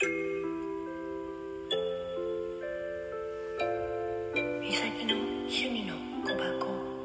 美咲の趣味の小箱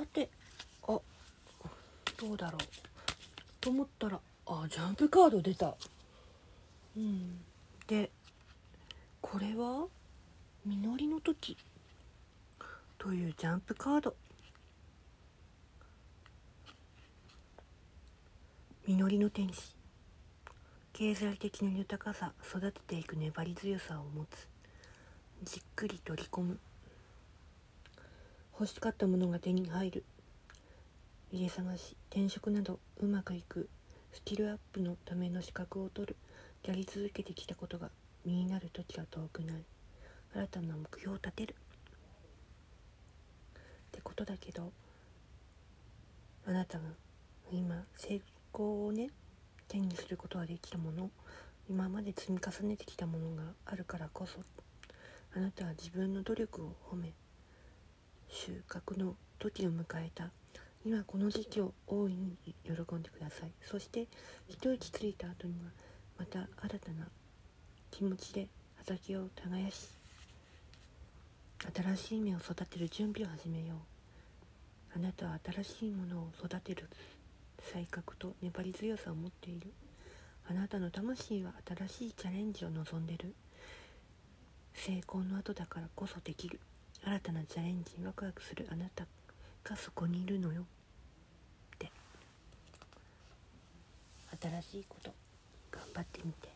さてあどうだろう。と思ったらあジャンプカード出た。うん。でこれは「実りの時」というジャンプカード。実りの天使。経済的な豊かさ育てていく粘り強さを持つ。じっくり取り込む。欲しかったものが手に入る。家探し転職などうまくいくスキルアップのための資格を取るやり続けてきたことが身になる時が遠くない。新たな目標を立てる。ってことだけどあなたが今成功をね手にすることができたもの今まで積み重ねてきたものがあるからこそあなたは自分の努力を褒め収穫の時を迎えた。今この時期を大いに喜んでください。そして一息ついた後にはまた新たな気持ちで畑を耕し新しい芽を育てる準備を始めよう。あなたは新しいものを育てる才覚と粘り強さを持っている。あなたの魂は新しいチャレンジを望んでる。成功の後だからこそできる。新たなチャレンジにワクワクするあなたがそこにいるのよ。って。新しいこと。頑張ってみて。